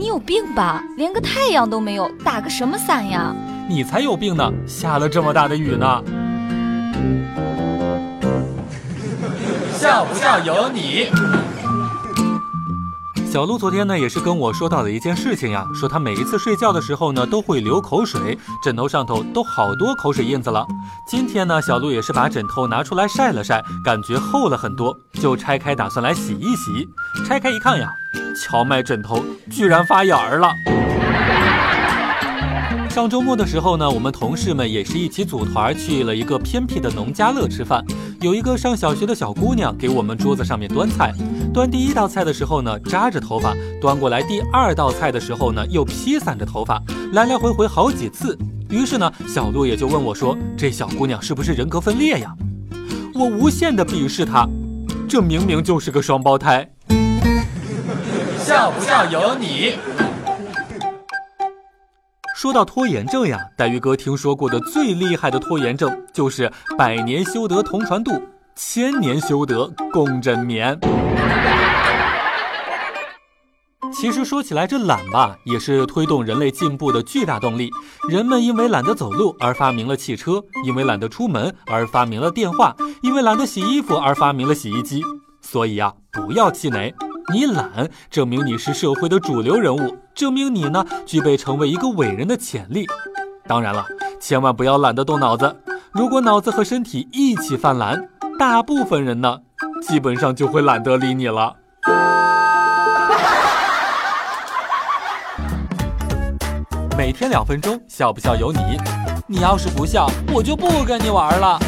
你有病吧？连个太阳都没有，打个什么伞呀？你才有病呢！下了这么大的雨呢。笑不笑由你。小鹿昨天呢，也是跟我说到了一件事情呀，说他每一次睡觉的时候呢，都会流口水，枕头上头都好多口水印子了。今天呢，小鹿也是把枕头拿出来晒了晒，感觉厚了很多，就拆开打算来洗一洗。拆开一看呀，荞麦枕头居然发芽儿了。上周末的时候呢，我们同事们也是一起组团去了一个偏僻的农家乐吃饭。有一个上小学的小姑娘给我们桌子上面端菜，端第一道菜的时候呢扎着头发，端过来第二道菜的时候呢又披散着头发，来来回回好几次。于是呢，小鹿也就问我说：“这小姑娘是不是人格分裂呀？”我无限的鄙视她，这明明就是个双胞胎。笑不笑由你。说到拖延症呀，黛玉哥听说过的最厉害的拖延症就是百年修得同船渡，千年修得共枕眠。其实说起来，这懒吧，也是推动人类进步的巨大动力。人们因为懒得走路而发明了汽车，因为懒得出门而发明了电话，因为懒得洗衣服而发明了洗衣机。所以呀，不要气馁。你懒，证明你是社会的主流人物，证明你呢具备成为一个伟人的潜力。当然了，千万不要懒得动脑子。如果脑子和身体一起犯懒，大部分人呢，基本上就会懒得理你了。每天两分钟，笑不笑由你。你要是不笑，我就不跟你玩了。